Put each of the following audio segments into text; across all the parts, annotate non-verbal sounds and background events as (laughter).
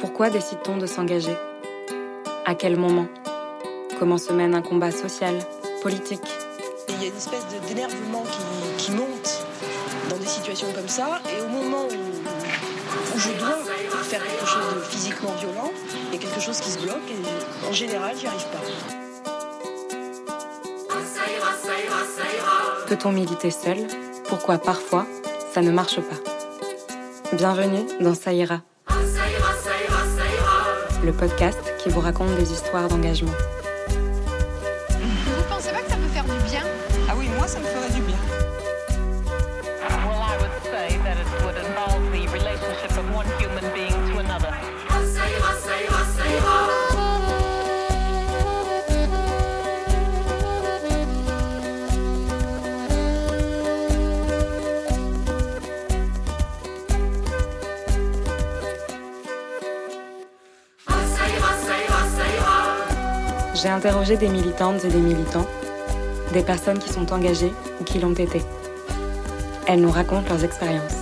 Pourquoi décide-t-on de s'engager? À quel moment? Comment se mène un combat social, politique? Il y a une espèce d'énervement qui, qui, monte dans des situations comme ça, et au moment où, où je dois faire quelque chose de physiquement violent, il y a quelque chose qui se bloque, et en général, j'y arrive pas. Peut-on militer seul? Pourquoi parfois ça ne marche pas? Bienvenue dans Ça ira. Le podcast qui vous raconte des histoires d'engagement. J'ai interrogé des militantes et des militants, des personnes qui sont engagées ou qui l'ont été. Elles nous racontent leurs expériences.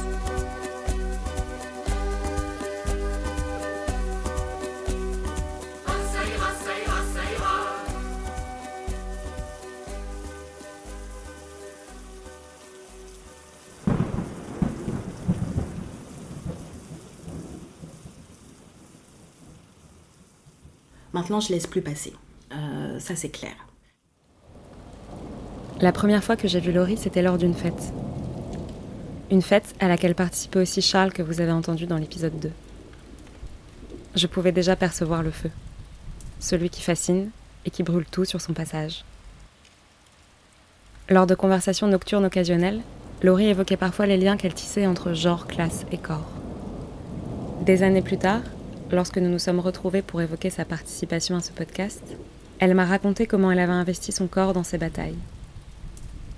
Maintenant, je laisse plus passer. C'est clair. La première fois que j'ai vu Laurie, c'était lors d'une fête. Une fête à laquelle participait aussi Charles que vous avez entendu dans l'épisode 2. Je pouvais déjà percevoir le feu. Celui qui fascine et qui brûle tout sur son passage. Lors de conversations nocturnes occasionnelles, Laurie évoquait parfois les liens qu'elle tissait entre genre, classe et corps. Des années plus tard, lorsque nous nous sommes retrouvés pour évoquer sa participation à ce podcast, elle m'a raconté comment elle avait investi son corps dans ses batailles.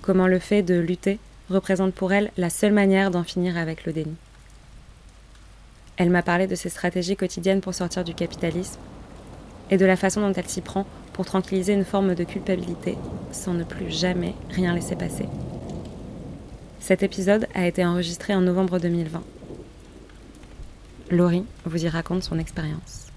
Comment le fait de lutter représente pour elle la seule manière d'en finir avec le déni. Elle m'a parlé de ses stratégies quotidiennes pour sortir du capitalisme et de la façon dont elle s'y prend pour tranquilliser une forme de culpabilité sans ne plus jamais rien laisser passer. Cet épisode a été enregistré en novembre 2020. Laurie vous y raconte son expérience.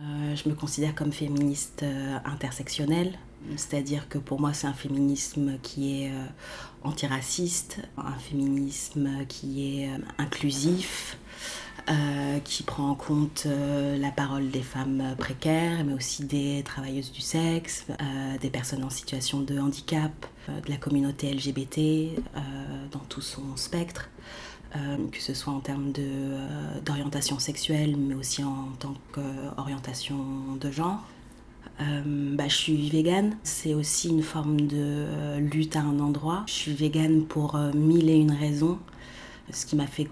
Euh, je me considère comme féministe euh, intersectionnelle, c'est-à-dire que pour moi c'est un féminisme qui est euh, antiraciste, un féminisme qui est euh, inclusif, euh, qui prend en compte euh, la parole des femmes précaires, mais aussi des travailleuses du sexe, euh, des personnes en situation de handicap, euh, de la communauté LGBT euh, dans tout son spectre. Euh, que ce soit en termes euh, d'orientation sexuelle, mais aussi en tant qu'orientation de genre. Euh, bah, je suis végane, c'est aussi une forme de lutte à un endroit. Je suis végane pour mille et une raisons. Ce qui m'a fait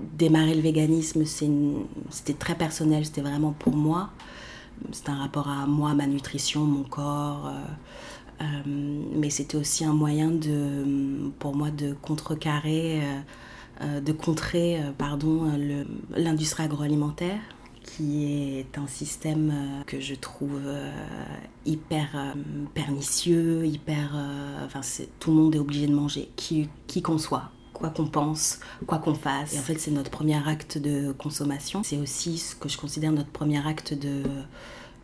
démarrer le véganisme, c'était très personnel, c'était vraiment pour moi. C'est un rapport à moi, ma nutrition, mon corps. mais c'était aussi un moyen de, pour moi de contrecarrer, de contrer euh, pardon, le- l'industrie agroalimentaire qui est un système euh, que je trouve euh, hyper euh, pernicieux, hyper... euh, enfin, tout le monde est obligé de manger, qui, qu'on soit, quoi qu'on pense, quoi qu'on fasse. Et en fait, c'est notre premier acte de consommation. C'est aussi ce que je considère notre premier acte de, euh,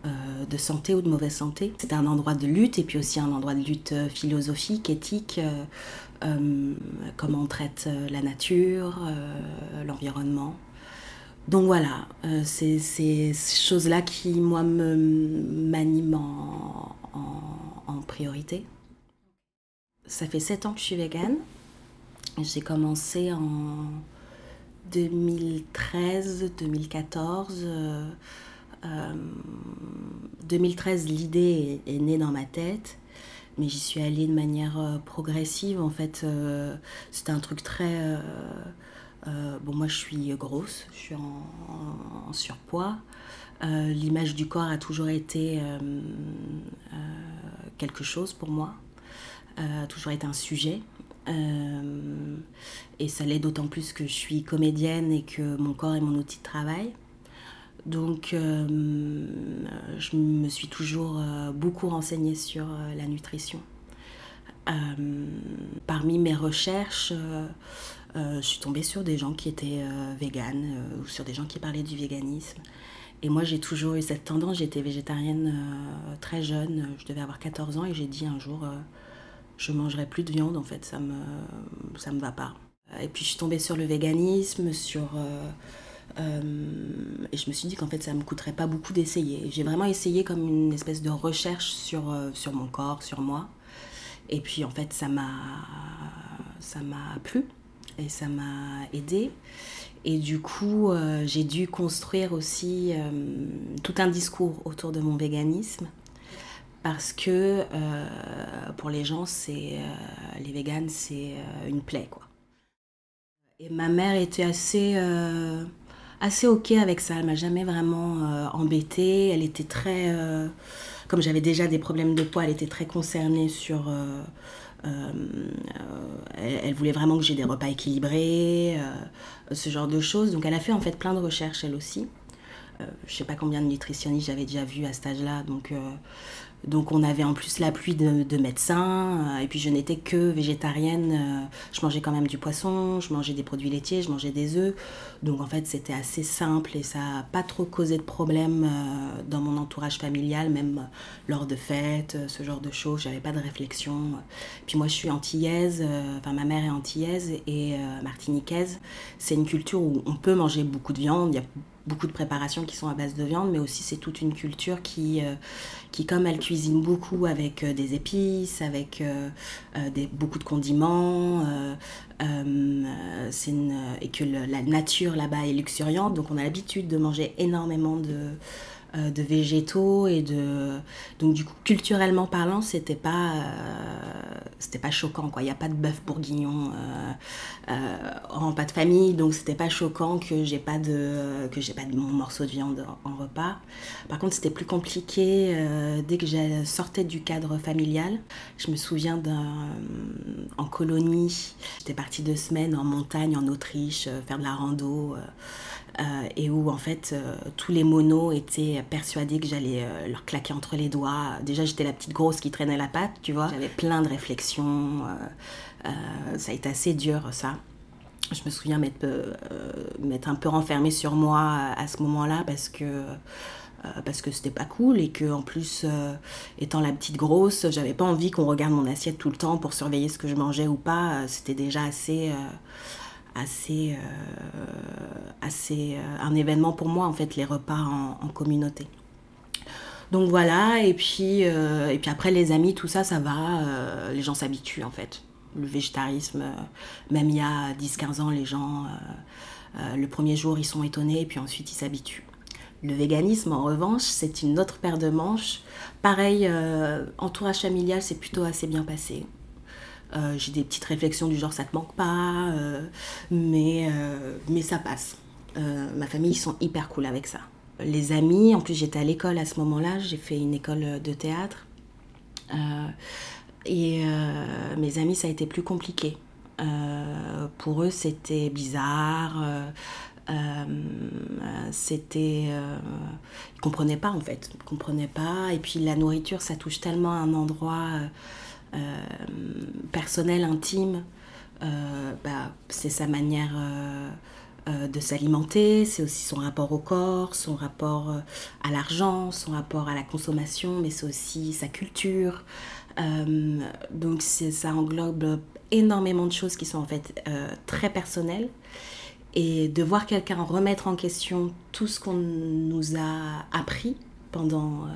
de santé ou de mauvaise santé. C'est un endroit de lutte et puis aussi un endroit de lutte euh, philosophique, éthique. euh, euh, comment on traite euh, la nature, euh, l'environnement. Donc voilà, euh, c'est ces choses-là qui, moi, me m'animent en, priorité. Ça fait sept ans que je suis végane. J'ai commencé en 2013-2014. euh, euh, 2013, l'idée est, née dans ma tête, mais j'y suis allée de manière euh, progressive. En fait, euh, c'était un truc très... euh, euh, bon, moi, je suis grosse, je suis en, en- surpoids. Euh, L'image du corps a toujours été euh, euh, quelque chose pour moi, euh, a toujours été un sujet. Euh, et ça l'est d'autant plus que je suis comédienne et que mon corps est mon outil de travail. Donc, euh, je me suis toujours euh, beaucoup renseignée sur euh, la nutrition. Parmi mes recherches, je suis tombée sur des gens qui étaient véganes ou sur des gens qui parlaient du véganisme. Et moi, j'ai toujours eu cette tendance. J'étais végétarienne très jeune. Je devais avoir 14 ans et j'ai dit un jour, je mangerai plus de viande. En fait, ça me, ça me va pas. Et puis, je suis tombée sur le véganisme, sur euh, et je me suis dit qu'en fait, ça me coûterait pas beaucoup d'essayer. J'ai vraiment essayé comme une espèce de recherche sur, euh, sur mon corps, sur moi. Et puis, en fait, ça m'a, plu et ça m'a aidé. Et du coup, euh, j'ai dû construire aussi tout un discours autour de mon véganisme. Parce que pour les gens, c'est les véganes, c'est une plaie. Quoi. Et ma mère était assez assez ok avec ça. Elle m'a jamais vraiment euh, embêtée. Elle était très, euh, comme j'avais déjà des problèmes de poids, elle était très concernée sur. Euh, elle, voulait vraiment que j'ai des repas équilibrés, ce genre de choses. Donc elle a fait en fait plein de recherches elle aussi. je sais pas combien de nutritionnistes j'avais déjà vu à cet âge-là, donc donc on avait en plus l'appui de, de, médecins, euh, et puis je n'étais que végétarienne. Euh, je mangeais quand même du poisson, je mangeais des produits laitiers, je mangeais des œufs. Donc en fait c'était assez simple et ça n'a pas trop causé de problème euh, dans mon entourage familial, même lors de fêtes, ce genre de choses. J'avais pas de réflexion. Puis moi je suis antillaise, enfin ma mère est antillaise et martiniquaise. C'est une culture où on peut manger beaucoup de viande, y a beaucoup de préparations qui sont à base de viande, mais aussi c'est toute une culture qui, euh, qui comme elle cuisine beaucoup avec euh, des épices, avec euh, des, beaucoup de condiments, c'est et que la nature là-bas est luxuriante, donc on a l'habitude de manger énormément de euh, de végétaux et de donc du coup culturellement parlant c'était pas euh, c'était pas choquant quoi. Il n'y a pas de bœuf bourguignon euh, en pas de famille donc c'était pas choquant que j'ai pas de que j'ai pas de mon morceau de viande en, repas. Par contre c'était plus compliqué dès que je sortais du cadre familial. Je me souviens d'un en colonie j'étais partie deux semaines en montagne en Autriche faire de la rando et où en fait euh, tous les monos étaient persuadés que j'allais euh, leur claquer entre les doigts. Déjà j'étais la petite grosse qui traînait la patte, tu vois. J'avais plein de réflexions. ça a été assez dur ça. Je me souviens m'être un peu renfermée sur moi à ce moment-là parce que parce que c'était pas cool et que en plus étant la petite grosse j'avais pas envie qu'on regarde mon assiette tout le temps pour surveiller ce que je mangeais ou pas c'était déjà assez assez, euh, assez euh, un événement pour moi, en fait, les repas en, communauté. Donc voilà, et puis, euh, et puis après les amis, tout ça, ça va, les gens s'habituent en fait. Le végétarisme, même il y a 10-15 ans, les gens, le premier jour, ils sont étonnés, et puis ensuite, ils s'habituent. Le véganisme, en revanche, c'est une autre paire de manches. Pareil, entourage familial, c'est plutôt assez bien passé. Euh, j'ai des petites réflexions du genre ça te manque pas, euh, mais, euh, mais ça passe. ma famille, ils sont hyper cool avec ça. Les amis, en plus j'étais à l'école à ce moment-là, j'ai fait une école de théâtre. et mes amis, ça a été plus compliqué. pour eux, c'était bizarre. c'était ils comprenaient pas en fait ils comprenaient pas et puis la nourriture ça touche tellement un endroit euh, personnel, intime, euh, bah, c'est sa manière euh, de s'alimenter, c'est aussi son rapport au corps, son rapport à l'argent, son rapport à la consommation, mais c'est aussi sa culture. donc ça englobe énormément de choses qui sont en fait très personnelles. Et de voir quelqu'un remettre en question tout ce qu'on nous a appris pendant,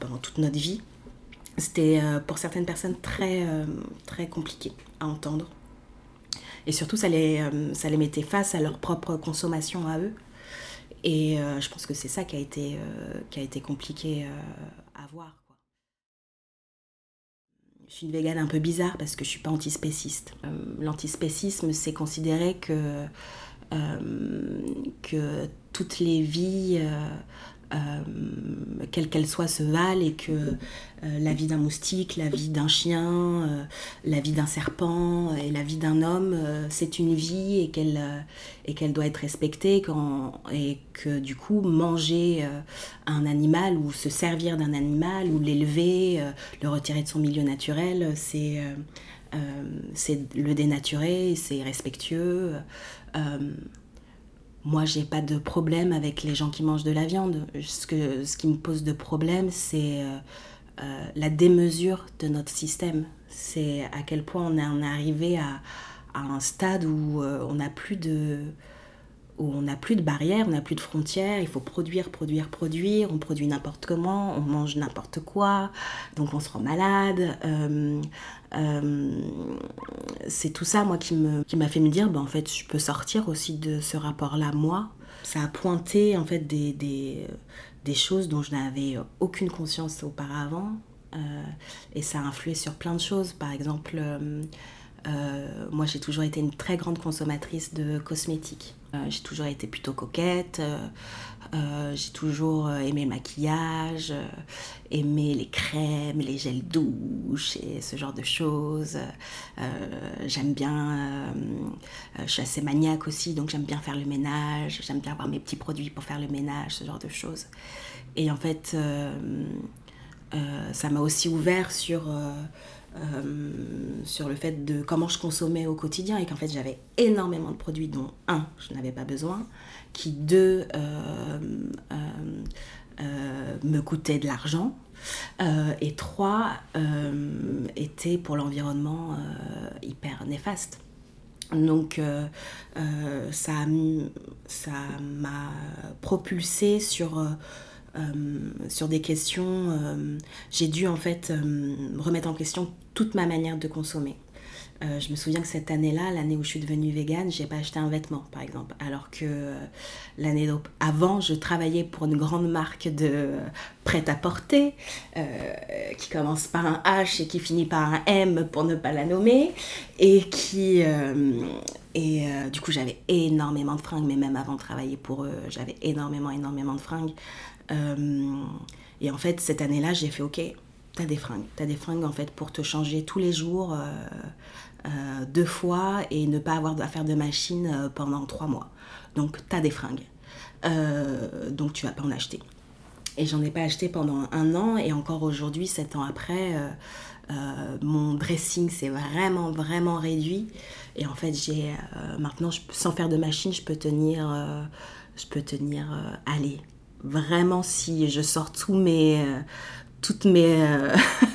pendant toute notre vie, c'était euh, pour certaines personnes très, euh, très compliqué à entendre. Et surtout, ça les, euh, ça les mettait face à leur propre consommation à eux. Et je pense que c'est ça qui a été, qui a été compliqué à voir. Je suis une végane un peu bizarre parce que je ne suis pas antispéciste. L'antispécisme, c'est considérer que, que toutes les vies quelle qu'elle soit, se valent et que la vie d'un moustique, la vie d'un chien, la vie d'un serpent et la vie d'un homme, c'est une vie et qu'elle doit être respectée quand, et que du coup, manger un animal ou se servir d'un animal ou l'élever, le retirer de son milieu naturel, c'est c'est le dénaturer, c'est respectueux. Euh, moi, j'ai pas de problème avec les gens qui mangent de la viande. Ce, que, ce qui me pose de problème, c'est euh, euh, la démesure de notre système. C'est à quel point on est, arrivé à, à, un stade où on n'a plus de où on n'a plus de barrières, on n'a plus de frontières, il faut produire, produire, produire, on produit n'importe comment, on mange n'importe quoi, donc on se rend malade. Euh, c'est tout ça, moi, qui m'a qui fait me dire, bah, en fait, je peux sortir aussi de ce rapport-là, moi. Ça a pointé, en fait, des, choses dont je n'avais aucune conscience auparavant. Euh, et ça a influé sur plein de choses. Par exemple, euh, moi, j'ai toujours été une très grande consommatrice de cosmétiques. J'ai toujours été plutôt coquette. Euh, j'ai toujours euh, aimé le maquillage, euh, aimé les crèmes, les gels douches et ce genre de choses. j'aime bien, je suis assez maniaque aussi, donc j'aime bien faire le ménage, j'aime bien avoir mes petits produits pour faire le ménage, ce genre de choses. Et en fait, ça m'a aussi ouvert sur... sur le fait de comment je consommais au quotidien et qu'en fait j'avais énormément de produits dont un je n'avais pas besoin qui deux euh, euh, euh, me coûtaient de l'argent. et trois étaient pour l'environnement hyper néfastes. Donc ça m'a propulsé sur, sur des questions. J'ai dû en fait remettre en question toute ma manière de consommer. Euh, je me souviens que cette année-là, l'année où je suis devenue végane, j'ai pas acheté un vêtement, par exemple. Alors que euh, l'année avant, je travaillais pour une grande marque de prêt-à-porter euh, qui commence par un H et qui finit par un M pour ne pas la nommer, et qui et du coup, j'avais énormément de fringues, mais même avant de travailler pour eux, j'avais énormément, énormément de fringues. Et en fait, cette année-là, j'ai fait OK, t'as des fringues. T'as des fringues en fait pour te changer tous les jours. Euh, deux fois et ne pas avoir à faire de machine euh, pendant trois mois. Donc, tu as des fringues. Euh, donc, tu vas pas en acheter. Et j'en ai pas acheté pendant un an et encore aujourd'hui, sept ans après, mon dressing s'est vraiment, vraiment réduit. Et en fait, j'ai maintenant, sans faire de machine, je peux tenir, je peux tenir, allez, vraiment si je sors tous mes, toutes mes (laughs)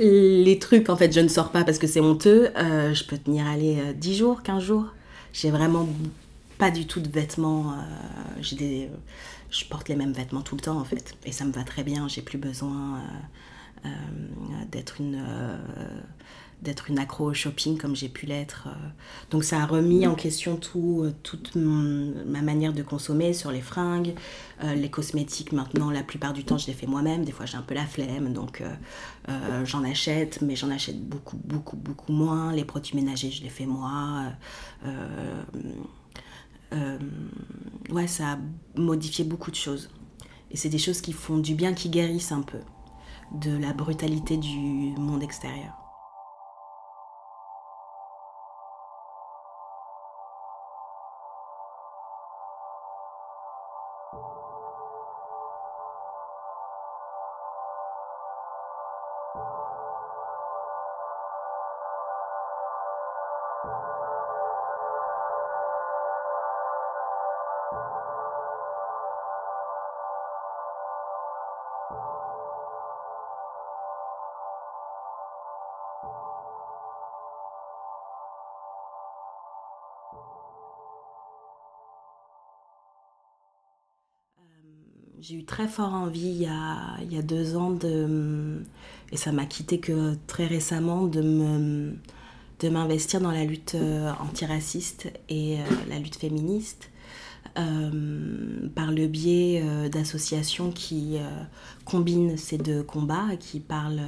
les trucs, en fait, je ne sors pas parce que c'est honteux. Euh, je peux tenir aller 10 euh, jours, 15 jours. J'ai vraiment pas du tout de vêtements. Euh, j'ai des, je porte les mêmes vêtements tout le temps, en fait. Et ça me va très bien. J'ai plus besoin d'être une d'être une accro au shopping comme j'ai pu l'être. Euh. Donc ça a remis en question tout, euh, toute ma manière de consommer sur les fringues, euh, les cosmétiques maintenant, la plupart du temps je les fais moi-même, des fois j'ai un peu la flemme, donc j'en achète, mais j'en achète beaucoup, beaucoup, beaucoup moins. Les produits ménagers je les fais moi. ouais, ça a modifié beaucoup de choses. Et c'est des choses qui font du bien, qui guérissent un peu de la brutalité du monde extérieur. J'ai eu très fort envie il y a, il y a deux ans de, et ça m'a quitté que très récemment de me de m'investir dans la lutte euh, antiraciste et euh, la lutte féministe euh, par le biais d'associations qui combinent ces deux combats, qui parlent.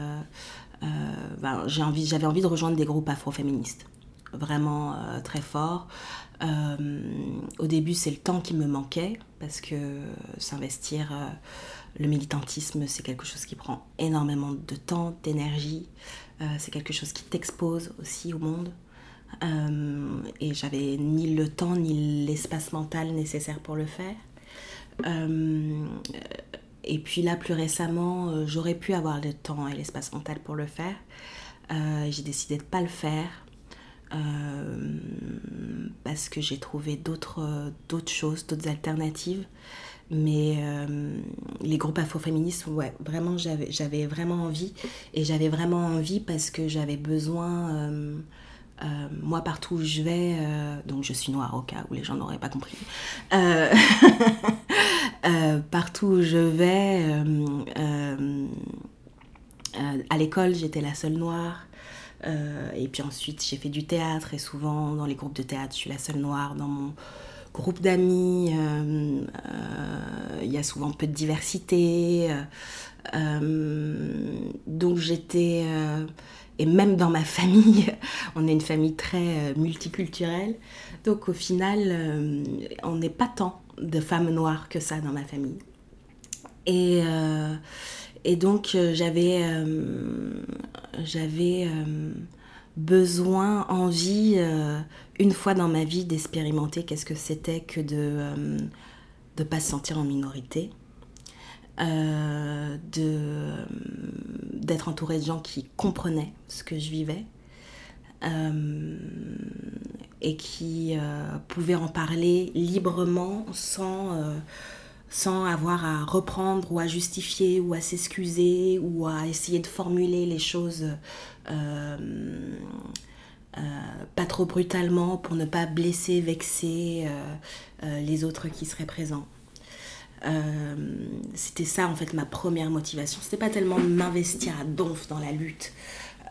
Ben, j'ai envie, j'avais envie de rejoindre des groupes afroféministes vraiment très fort. au début, c'est le temps qui me manquait parce que s'investir, le militantisme, c'est quelque chose qui prend énormément de temps, d'énergie. c'est quelque chose qui t'expose aussi au monde. et j'avais ni le temps ni l'espace mental nécessaire pour le faire. Et puis là, plus récemment, euh, j'aurais pu avoir le temps et l'espace mental pour le faire. Euh, j'ai décidé de ne pas le faire euh, parce que j'ai trouvé d'autres choses, d'autres alternatives. Mais les groupes afroféministes, ouais, vraiment, j'avais vraiment envie. Et j'avais vraiment envie parce que j'avais besoin moi, partout où je vais, donc je suis noire au cas où les gens n'auraient pas compris, Euh, (laughs) partout où je vais, euh, euh, à l'école, j'étais la seule noire. Et puis ensuite, j'ai fait du théâtre et souvent dans les groupes de théâtre, je suis la seule noire. Dans mon groupe d'amis, il y a souvent peu de diversité. donc j'étais et même dans ma famille, (laughs) on est une famille très multiculturelle. Donc au final, on n'est pas tant de femmes noires que ça dans ma famille. Et, euh, et donc euh, j'avais euh, j'avais besoin, envie, une fois dans ma vie, d'expérimenter qu'est-ce que c'était que de ne pas se sentir en minorité. de d'être entourée de gens qui comprenaient ce que je vivais et qui euh, pouvaient en parler librement sans, euh, sans avoir à reprendre ou à justifier ou à s'excuser ou à essayer de formuler les choses euh, pas trop brutalement pour ne pas blesser, vexer les autres qui seraient présents. c'était ça en fait ma première motivation. C'était pas tellement m'investir à donf dans la lutte,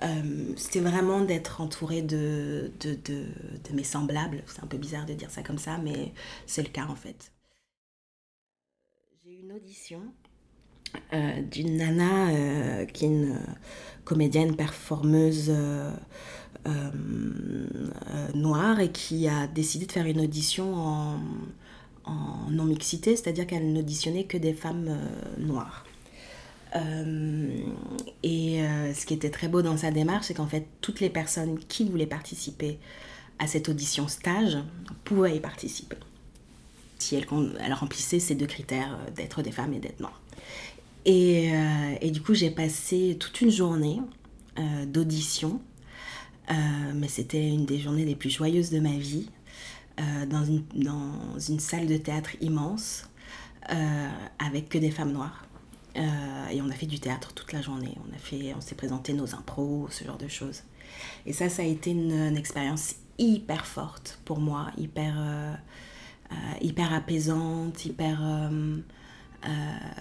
euh, c'était vraiment d'être entourée de, de, de, mes semblables. C'est un peu bizarre de dire ça comme ça, mais c'est le cas en fait. Une euh, d'une nana euh, qui est une comédienne performeuse noire et qui a décidé de faire une audition en, non-mixité, c'est-à-dire qu'elle n'auditionnait que des femmes noires. Euh, et euh, ce qui était très beau dans sa démarche, c'est qu'en fait, toutes les personnes qui voulaient participer à cette audition stage pouvaient y participer. Si elle remplissait ces deux critères euh, d'être des femmes et d'être noires. Et, et, du coup, j'ai passé toute une journée d'audition, mais c'était une des journées les plus joyeuses de ma vie, dans une, salle de théâtre immense, avec que des femmes noires. Euh, et on a fait du théâtre toute la journée. On, on s'est présenté nos impros, ce genre de choses. Et ça, ça a été une, expérience hyper forte pour moi, hyper, euh, euh, hyper apaisante, hyper...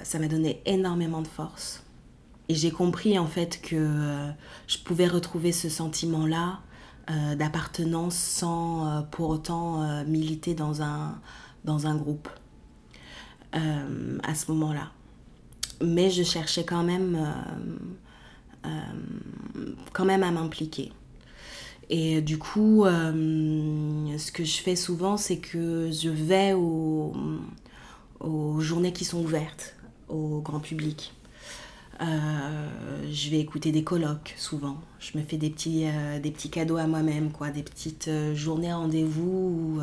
ça m'a donné énormément de force. Et j'ai compris en fait que je pouvais retrouver ce sentiment-là d'appartenance sans pour autant militer dans un, dans un groupe à ce moment-là mais je cherchais quand même, euh, euh, quand même à m'impliquer. Et du coup, euh, ce que je fais souvent, c'est que je vais aux, journées qui sont ouvertes au grand public. je vais écouter des colloques souvent. Je me fais des petits, des petits cadeaux à moi-même, quoi, des petites journées rendez-vous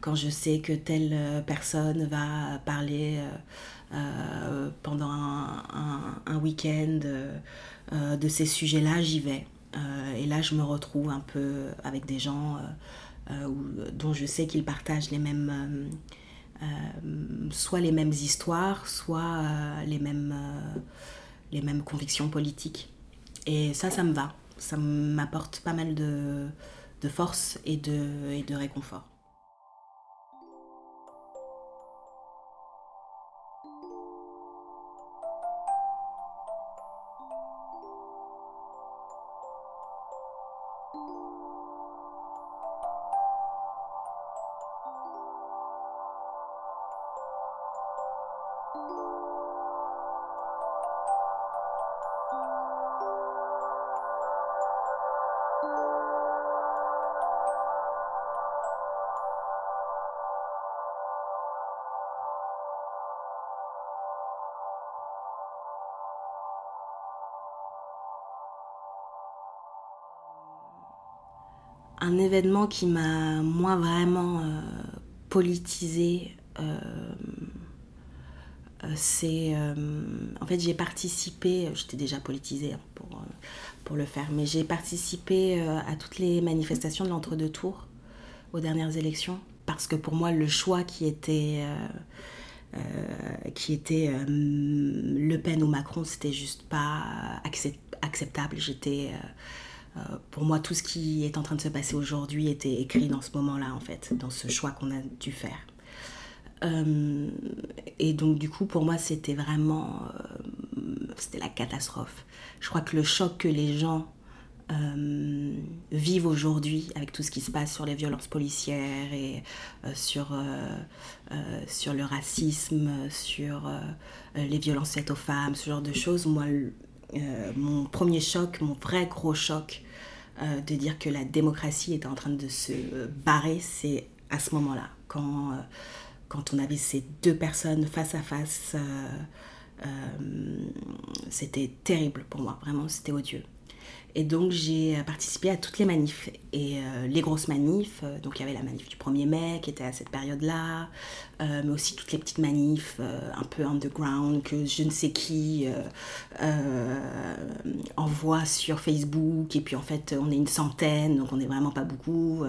quand je sais que telle personne va parler euh, pendant un, week-end euh, de ces sujets-là, j'y vais. Euh, et là, je me retrouve un peu avec des gens dont je sais qu'ils partagent les mêmes, soit les mêmes histoires, soit les, mêmes, les mêmes convictions politiques. Et ça, ça me va. Ça m'apporte pas mal de, de force et de, et de réconfort. Événement qui m'a, moi, vraiment euh, politisé, euh, euh, c'est. en fait, j'ai participé, j'étais déjà politisée hein, pour, pour le faire, mais j'ai participé à toutes les manifestations de l'entre-deux tours aux dernières élections, parce que pour moi, le choix qui était. qui était Le Pen ou Macron, c'était juste pas acceptable. J'étais euh, pour moi, tout ce qui est en train de se passer aujourd'hui était écrit dans ce moment-là, en fait, dans ce choix qu'on a dû faire. Euh, et donc, du coup, pour moi, c'était vraiment. Euh, c'était la catastrophe. Je crois que le choc que les gens vivent aujourd'hui avec tout ce qui se passe sur les violences policières et sur, sur le racisme, sur les violences faites aux femmes, ce genre de choses, moi, euh, mon premier choc, mon vrai gros choc euh, de dire que la démocratie était en train de se barrer, c'est à ce moment-là, quand, euh, quand on avait ces deux personnes face à face. c'était terrible pour moi, vraiment, c'était odieux. Et donc j'ai participé à toutes les manifs et euh, les grosses manifs. Euh, donc il y avait la manif du 1er mai qui était à cette période-là, euh, mais aussi toutes les petites manifs un peu underground que je ne sais qui envoie sur Facebook. Et puis en fait on est une centaine, donc on n'est vraiment pas beaucoup.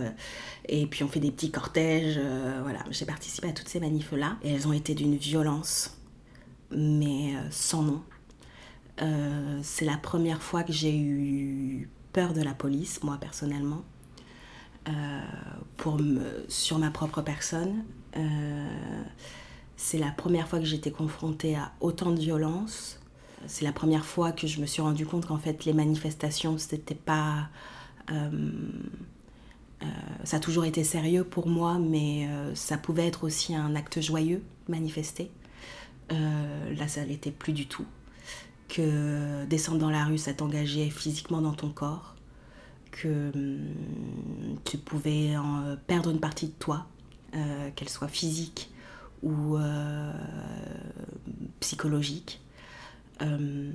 et puis on fait des petits cortèges. voilà, j'ai participé à toutes ces manifs-là et elles ont été d'une violence, mais sans nom. Euh, c'est la première fois que j'ai eu peur de la police, moi personnellement, euh, pour sur ma propre personne. Euh, c'est la première fois que j'étais confrontée à autant de violence. C'est la première fois que je me suis rendu compte qu'en fait les manifestations, c'était pas. ça a toujours été sérieux pour moi, mais ça pouvait être aussi un acte joyeux, manifester. là, ça l'était plus du tout que descendre dans la rue, ça t'engageait physiquement dans ton corps, que hum, tu pouvais en perdre une partie de toi, euh, qu'elle soit physique ou euh, psychologique. Hum,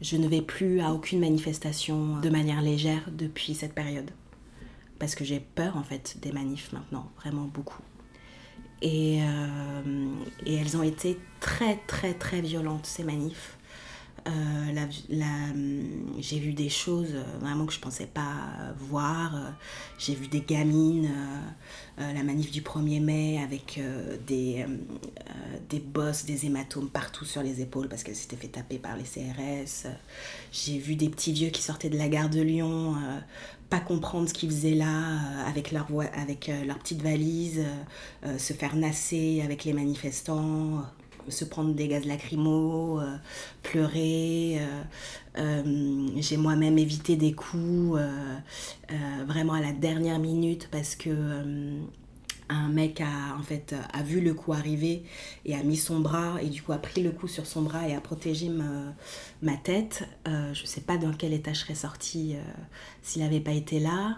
je ne vais plus à aucune manifestation de manière légère depuis cette période. Parce que j'ai peur en fait des manifs maintenant, vraiment beaucoup. Euh, et elles ont été très très très violentes ces manifs. Euh, hum, j'ai vu des choses euh, vraiment que je pensais pas voir. Euh, j'ai vu des gamines, la manif du 1er mai avec des, des bosses, des hématomes partout sur les épaules parce qu'elles s'étaient fait taper par les CRS. J'ai vu des petits vieux qui sortaient de la gare de Lyon, pas comprendre ce qu'ils faisaient là avec leur, avec leur petite valise, se faire nasser avec les manifestants se prendre des gaz lacrymaux, euh, pleurer. Euh, euh, j'ai moi-même évité des coups vraiment à la dernière minute parce que un mec a en fait a vu le coup arriver et a mis son bras et du coup a pris le coup sur son bras et a protégé ma, tête. je ne sais pas dans quel état je serais sortie s'il n'avait pas été là.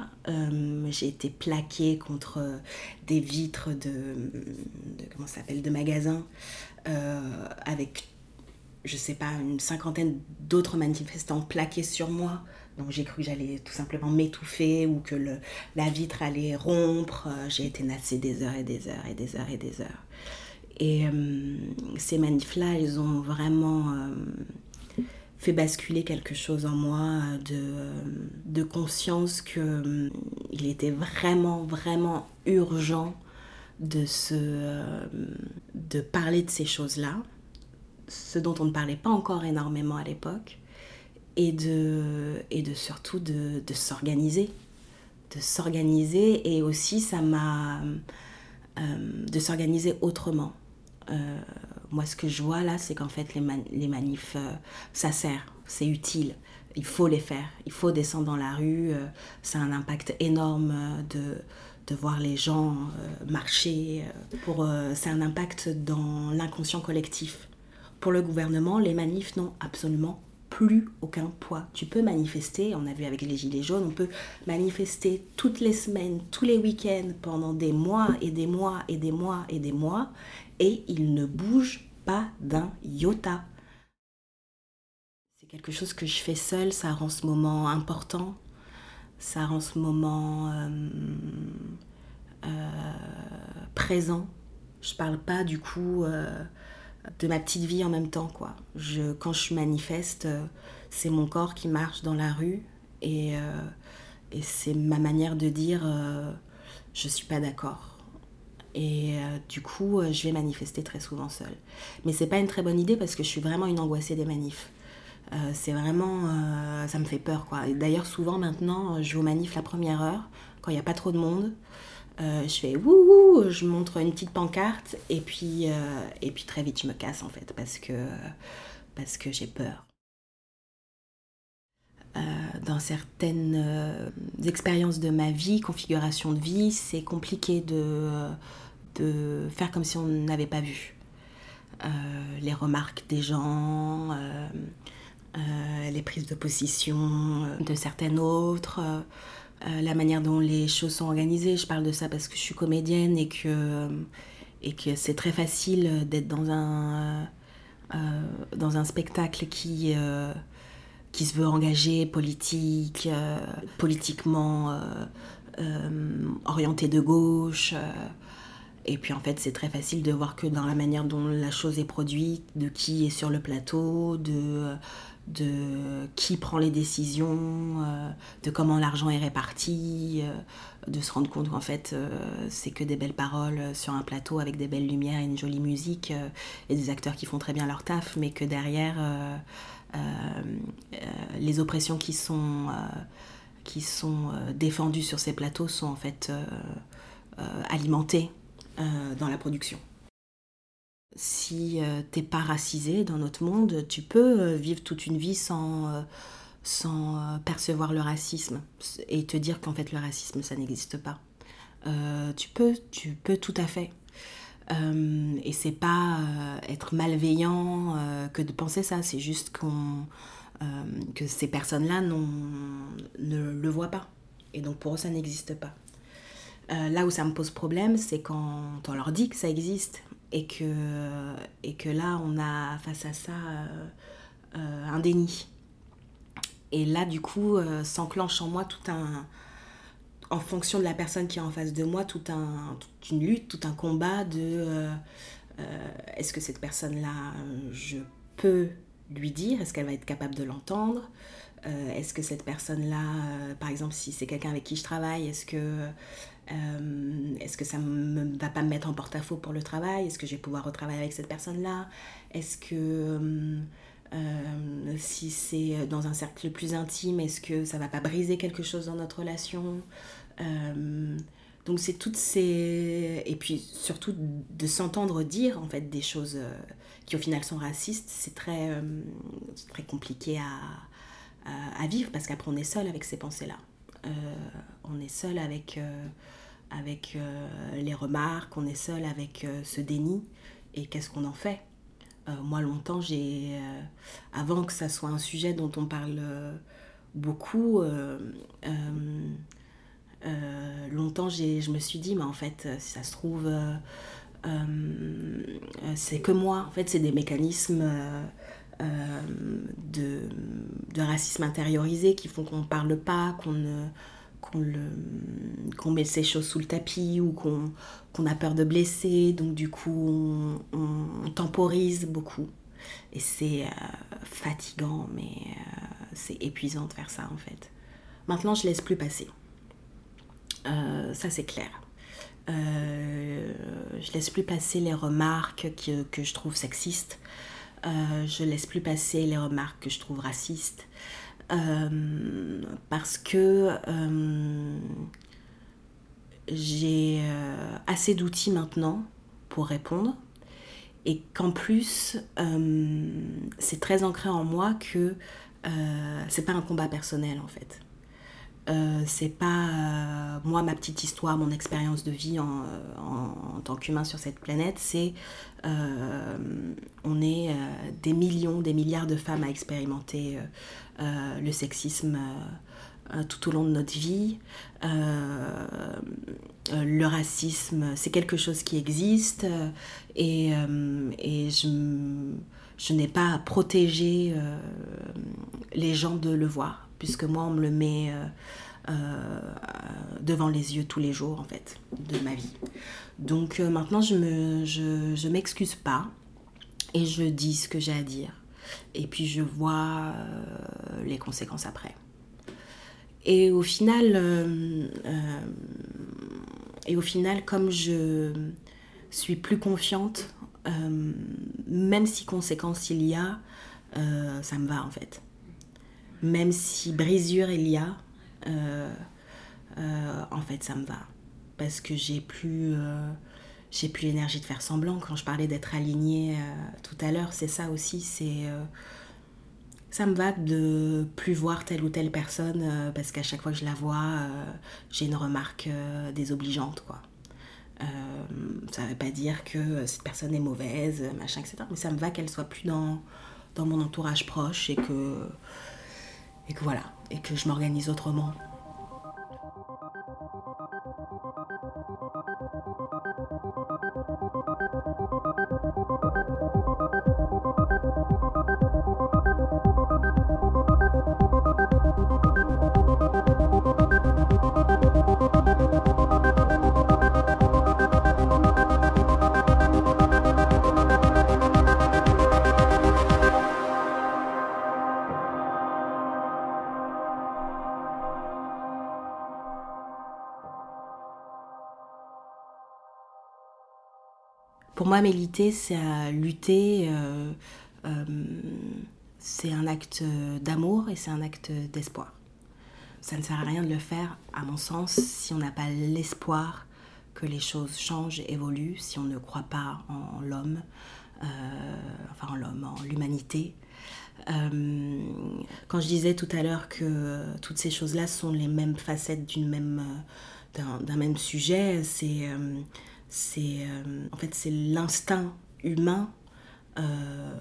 J'ai été plaquée contre des vitres de, de comment s'appelle de magasins. Euh, avec, je sais pas, une cinquantaine d'autres manifestants plaqués sur moi. Donc j'ai cru que j'allais tout simplement m'étouffer ou que le, la vitre allait rompre. Euh, j'ai été nassée des heures et des heures et des heures et des heures. Et euh, ces manifs-là, ils ont vraiment fait basculer quelque chose en moi de, de conscience qu'il il était vraiment, vraiment urgent de, se, euh, de parler de ces choses-là, ce dont on ne parlait pas encore énormément à l'époque, et de, et de surtout de, de s'organiser. De s'organiser, et aussi ça m'a... Euh, de s'organiser autrement. Euh, moi, ce que je vois là, c'est qu'en fait, les, manifs, ça sert, c'est utile. Il faut les faire, il faut descendre dans la rue. ça a un impact énorme de, de voir les gens euh, marcher. Euh, pour, euh, c'est un impact dans l'inconscient collectif. Pour le gouvernement, les manifs n'ont absolument plus aucun poids. Tu peux manifester, on a vu avec les Gilets jaunes, on peut manifester toutes les semaines, tous les week-ends, pendant des mois et des mois et des mois et des mois, et ils ne bougent pas d'un iota. C'est quelque chose que je fais seule, ça rend ce moment important. Ça rend ce moment présent. Je parle pas du coup de ma petite vie en même temps quoi. Je, quand je manifeste, c'est mon corps qui marche dans la rue et, et c'est ma manière de dire je suis pas d'accord. Et euh, du coup, euh, je vais manifester très souvent seule. Mais c'est pas une très bonne idée parce que je suis vraiment une angoissée des manifs. Euh, c'est vraiment. ça me fait peur, quoi. D'ailleurs, souvent maintenant, je vais manifs la première heure, quand il n'y a pas trop de monde. je fais wouhou, je montre une petite pancarte et puis, et puis très vite je me casse en fait parce que, parce que j'ai peur. Euh, dans certaines euh, expériences de ma vie, configuration de vie, c'est compliqué de, de, faire comme si on n'avait pas vu. Euh, les remarques des gens, les prises de position de certaines autres, la manière dont les choses sont organisées. Je parle de ça parce que je suis comédienne et que, et que c'est très facile d'être dans un, dans un spectacle qui qui se veut engagé politique, euh, politiquement euh, euh, orienté de gauche. et puis en fait, c'est très facile de voir que dans la manière dont la chose est produite, de qui est sur le plateau, de, de qui prend les décisions, de comment l'argent est réparti, de se rendre compte qu'en fait, c'est que des belles paroles sur un plateau avec des belles lumières et une jolie musique et des acteurs qui font très bien leur taf, mais que derrière euh, euh, les oppressions qui sont, euh, qui sont défendues sur ces plateaux sont en fait alimentées dans la production si t'es pas racisé dans notre monde, tu peux vivre toute une vie sans, sans percevoir le racisme et te dire qu'en fait le racisme ça n'existe pas. tu peux, tu peux tout à fait. Euh, et c'est pas euh, être malveillant euh, que de penser ça, c'est juste que ces personnes-là ne le voient pas. Et donc pour eux, ça n'existe pas. là où ça me pose problème, c'est quand on leur dit que ça existe et que, là, on a face à ça un déni. Et là, du coup, s'enclenche en moi tout un, en fonction de la personne qui est en face de moi, tout un, toute une lutte, tout un combat de euh, euh, est-ce que cette personne-là, je peux lui dire, est-ce qu'elle va être capable de l'entendre? Euh, Est-ce que cette personne-là, par exemple, si c'est quelqu'un avec qui je travaille, est-ce que, est-ce que ça ne va pas me mettre en porte-à-faux pour le travail? Est-ce que je vais pouvoir retravailler avec cette personne-là? Est-ce que... si c'est dans un cercle plus intime, est-ce que ça va pas briser quelque chose dans notre relation? Euh, donc c'est toutes ces... Et puis surtout de s'entendre dire en fait des choses euh, qui au final sont racistes, c'est très, euh, très compliqué à, à, vivre parce qu'après on est seul avec ces pensées-là. on est seul avec, avec les remarques, on est seul avec ce déni et qu'est-ce qu'on en fait? Moi longtemps j'ai... avant que ça soit un sujet dont on parle beaucoup, euh, longtemps, je me suis dit, mais en fait, euh, si ça se trouve, euh, c'est que moi. En fait, c'est des mécanismes de, de, racisme intériorisé qui font qu'on ne parle pas, qu'on qu'on met ces choses sous le tapis ou qu'on a peur de blesser. Donc du coup, on, temporise beaucoup. Et c'est fatigant, mais c'est épuisant de faire ça en fait. Maintenant, je laisse plus passer. Euh, ça c'est clair. Euh, je laisse plus passer les remarques que, je trouve sexistes. Euh, je laisse plus passer les remarques que je trouve racistes. Parce que j'ai assez d'outils maintenant pour répondre et qu'en plus c'est très ancré en moi que c'est pas un combat personnel en fait. Euh, c'est pas euh, moi ma petite histoire, mon expérience de vie en, tant qu'humain sur cette planète, c'est euh, on est des millions, des milliards de femmes à expérimenter le sexisme tout au long de notre vie. le racisme, c'est quelque chose qui existe et, et je, je n'ai pas à protéger les gens de le voir puisque moi on me le met euh, devant les yeux tous les jours en fait de ma vie. Donc maintenant je me je, je m'excuse pas et je dis ce que j'ai à dire et puis je vois les conséquences après. Et au final, euh, euh, et au final, comme je suis plus confiante, euh, même si conséquences il y a, ça me va en fait. Même si brisure il y a, en fait, ça me va. Parce que j'ai plus j'ai plus l'énergie de faire semblant. Quand je parlais d'être alignée tout à l'heure, c'est ça aussi. C'est ça me va de plus voir telle ou telle personne euh, parce qu'à chaque fois que je la vois, euh, j'ai une remarque euh, désobligeante, quoi. ça ne veut pas dire que cette personne est mauvaise, machin, etc. Mais ça me va qu'elle soit plus dans, dans mon entourage proche et que, et que voilà, et que je m'organise autrement. Moi, c'est lutter. Euh, euh, c'est un acte d'amour et c'est un acte d'espoir. Ça ne sert à rien de le faire, à mon sens, si on n'a pas l'espoir que les choses changent, évoluent, si on ne croit pas en l'homme, euh, enfin en l'homme, en l'humanité. quand je disais tout à l'heure que toutes ces choses-là sont les mêmes facettes d'une même, d'un, même sujet, c'est c'est euh, en fait c'est l'instinct humain euh,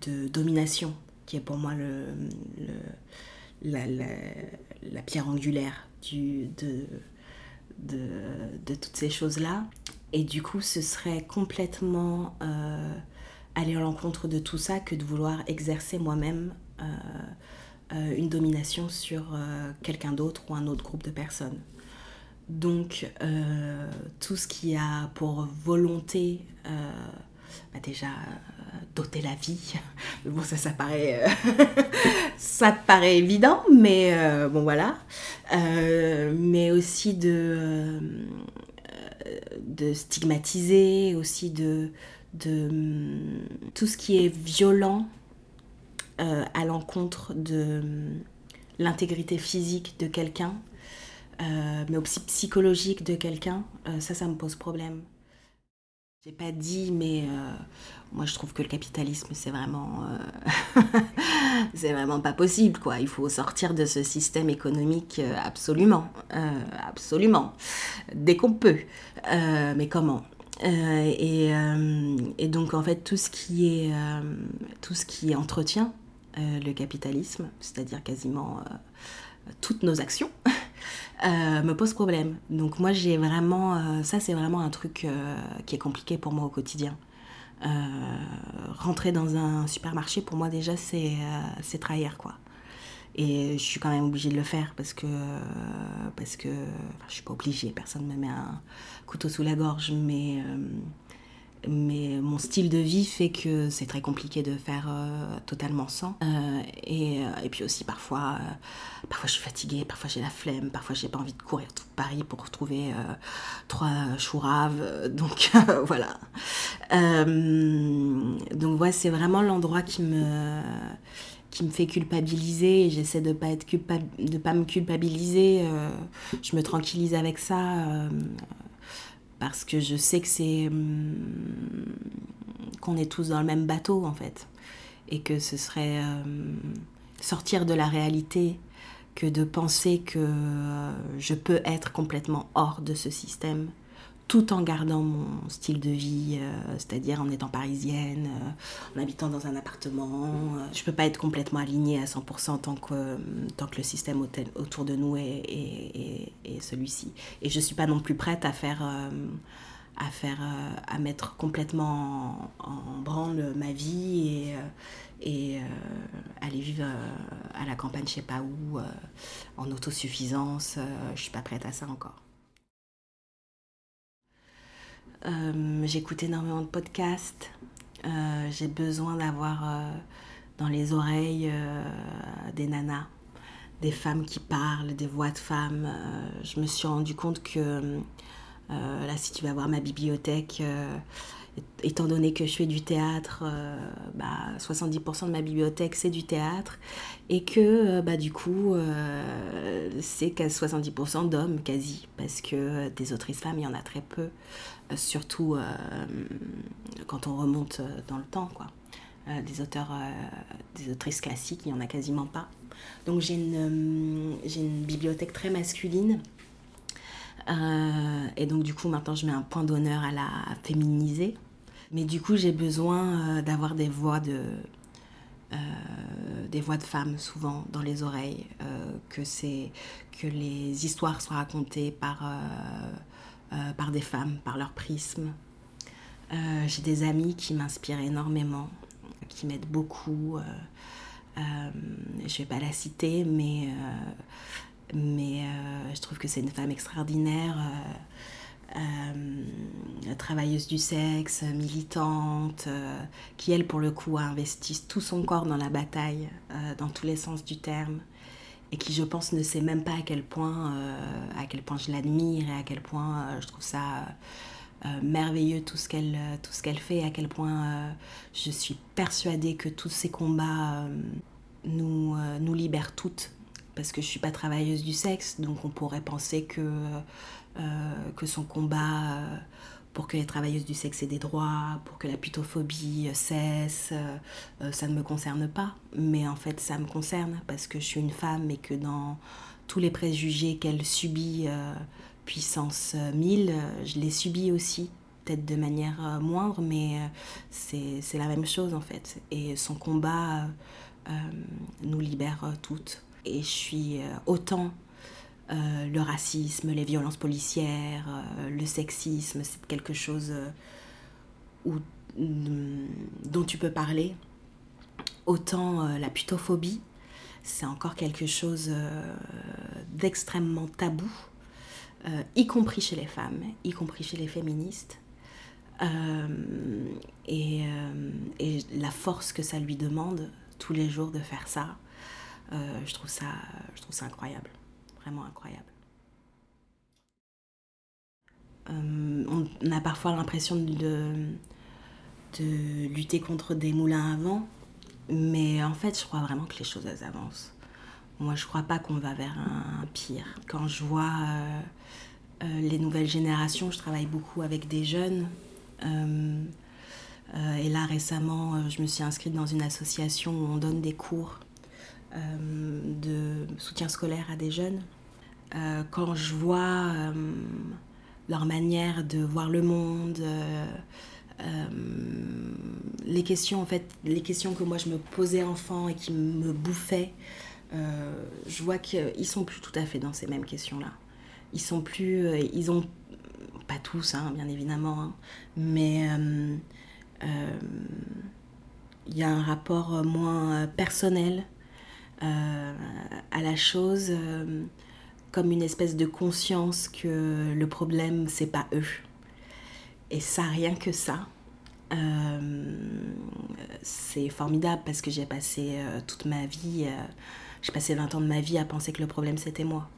de domination qui est pour moi le, la, pierre angulaire du, de, de, toutes ces choses-là. Et du coup, ce serait complètement euh, aller à l'encontre de tout ça que de vouloir exercer moi-même une domination sur quelqu'un d'autre ou un autre groupe de personnes. Donc, euh, tout ce qui a pour volonté, euh, bah déjà, euh, la vie. (laughs) Bon, ça, paraît, (laughs) ça paraît évident, mais bon, voilà. mais aussi de, stigmatiser, aussi de, de tout ce qui est violent à l'encontre de l'intégrité physique de quelqu'un euh, mais aussi psychologique de quelqu'un, euh, ça, ça me pose problème. J'ai pas dit, mais euh, moi je trouve que le capitalisme c'est vraiment, (laughs) c'est vraiment pas possible quoi. Il faut sortir de ce système économique absolument, absolument, dès qu'on peut. mais comment? Et, et, donc en fait tout ce qui est, tout ce qui entretient le capitalisme, c'est-à-dire quasiment toutes nos actions. (laughs) Euh, me pose problème. Donc moi j'ai vraiment, euh, ça c'est vraiment un truc euh, qui est compliqué pour moi au quotidien. rentrer dans un supermarché pour moi déjà c'est trahir quoi. Et je suis quand même obligée de le faire parce que parce que je suis pas obligée, personne me met un couteau sous la gorge, mais mais mon style de vie fait que c'est très compliqué de faire euh, totalement sans. Euh, et, euh, et, puis aussi parfois, parfois je suis fatiguée, parfois j'ai la flemme, parfois j'ai pas envie de courir tout Paris pour retrouver trois chouraves. (laughs) Donc (laughs) voilà. donc ouais, c'est vraiment l'endroit qui me qui me fait culpabiliser j'essaie de pas être de pas me culpabiliser je me tranquillise avec ça parce que je sais que c'est hum, qu'on est tous dans le même bateau en fait. Et que ce serait hum, sortir de la réalité que de penser que euh, je peux être complètement hors de ce système tout en gardant mon style de vie, euh, c'est-à-dire en étant parisienne, euh, en habitant dans un appartement. Euh, je ne peux pas être complètement alignée à 100% tant que, tant que le système autour de nous est, est, celui-ci. Et je ne suis pas non plus prête à faire, à faire, à mettre complètement en, branle ma vie et, aller vivre à la campagne, je sais pas où, en autosuffisance. euh, je suis pas prête à ça encore. Euh, J'écoute énormément de podcasts. Euh, J'ai besoin d'avoir euh, dans les oreilles des nanas, des femmes qui parlent, des voix de femmes. Je me suis rendu compte que là, si tu vas voir ma bibliothèque, étant donné que je fais du théâtre, euh, bah, 70% de ma bibliothèque c'est du théâtre et que bah, du coup euh, c'est qu'à 70% d'hommes quasi parce que des autrices femmes il y en a très peu, surtout euh, quand on remonte euh, dans le temps quoi. Euh, des auteurs, des autrices classiques, il n'y en a quasiment pas. Donc j'ai une, une bibliothèque très masculine. Et donc du coup maintenant je mets un point d'honneur à la féminiser. Mais du coup j'ai besoin d'avoir des voix de des voix de femmes souvent dans les oreilles, que que les histoires soient racontées par euh, par des femmes, par leur prisme. Euh, j'ai des amis qui m'inspirent énormément, qui m'aident beaucoup. euh, je vais pas la citer, mais mais je trouve que c'est une femme extraordinaire, travailleuse du sexe, militante, qui elle pour le coup a investi tout son corps dans la bataille, dans tous les sens du terme, et qui je pense ne sait même pas à quel point, euh, à quel point je l'admire et à quel point euh, je trouve ça euh, merveilleux tout ce qu'elle tout ce qu'elle fait, à quel point je suis persuadée que tous ces combats nous, nous libèrent toutes. Parce que je suis pas travailleuse du sexe, donc on pourrait penser que, que son combat pour que les travailleuses du sexe aient des droits, pour que la putophobie euh, cesse, euh, euh, ça ne me concerne pas. Mais en fait, ça me concerne parce que je suis une femme et que dans tous les préjugés qu'elle subit, puissance euh, 1000, euh, je les subis aussi. Peut-être de manière moindre, mais c'est la même chose en fait. Et son combat nous libère toutes. Et je suis autant euh, le racisme, les violences policières, euh, le sexisme, c'est quelque chose euh, mm, dont tu peux parler. Autant la putophobie, c'est encore quelque chose d'extrêmement tabou, y compris chez les femmes, y compris chez les féministes. Et, la force que ça lui demande tous les jours de faire ça, je, trouve ça je trouve ça incroyable, vraiment incroyable. Euh, on a parfois l'impression de, de lutter contre des moulins à vent, mais en fait, je crois vraiment que les choses avancent. Moi, je crois pas qu'on va vers un pire. Quand je vois euh, euh, les nouvelles générations, je travaille beaucoup avec des jeunes. Et là, récemment, je me suis inscrite dans une association où on donne des cours de soutien scolaire à des jeunes. Euh, quand je vois euh, leur manière de voir le monde, euh, euh, les questions en fait, les questions que moi je me posais enfant et qui me bouffaient, euh, je vois qu'ils sont plus tout à fait dans ces mêmes questions-là. Ils sont plus, euh, ils ont pas tous, hein, bien évidemment, hein, mais euh, euh, il y a un rapport euh, moins euh, personnel euh, à la chose, euh, comme une espèce de conscience que le problème c'est pas eux. Et ça, rien que ça, euh, c'est formidable parce que j'ai passé toute ma vie, j'ai passé 20 ans de ma vie à penser que le problème c'était moi.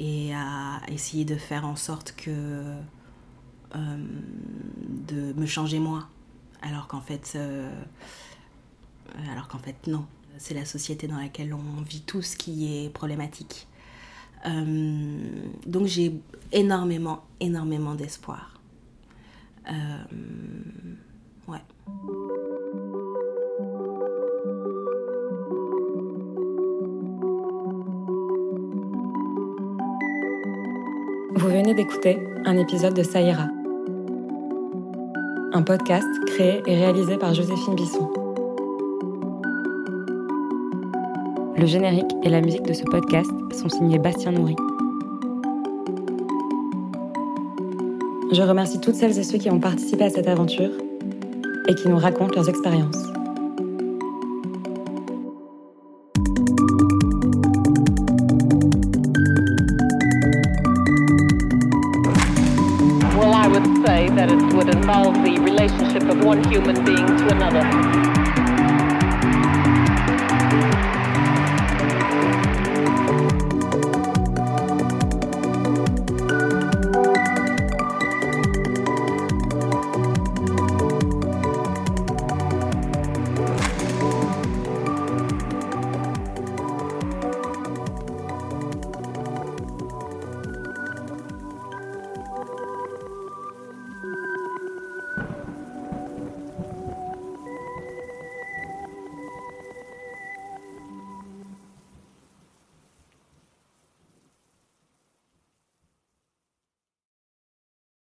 Et à essayer de faire en sorte que de me changer moi. Alors qu'en fait alors qu'en fait non c'est la société dans laquelle on vit tous qui est problématique. Euh, donc j'ai énormément énormément d'espoir. Euh, ouais. Vous venez d'écouter un épisode de Saïra, un podcast créé et réalisé par Joséphine Bisson. Le générique et la musique de ce podcast sont signés Bastien Nourri. Je remercie toutes celles et ceux qui ont participé à cette aventure et qui nous racontent leurs expériences.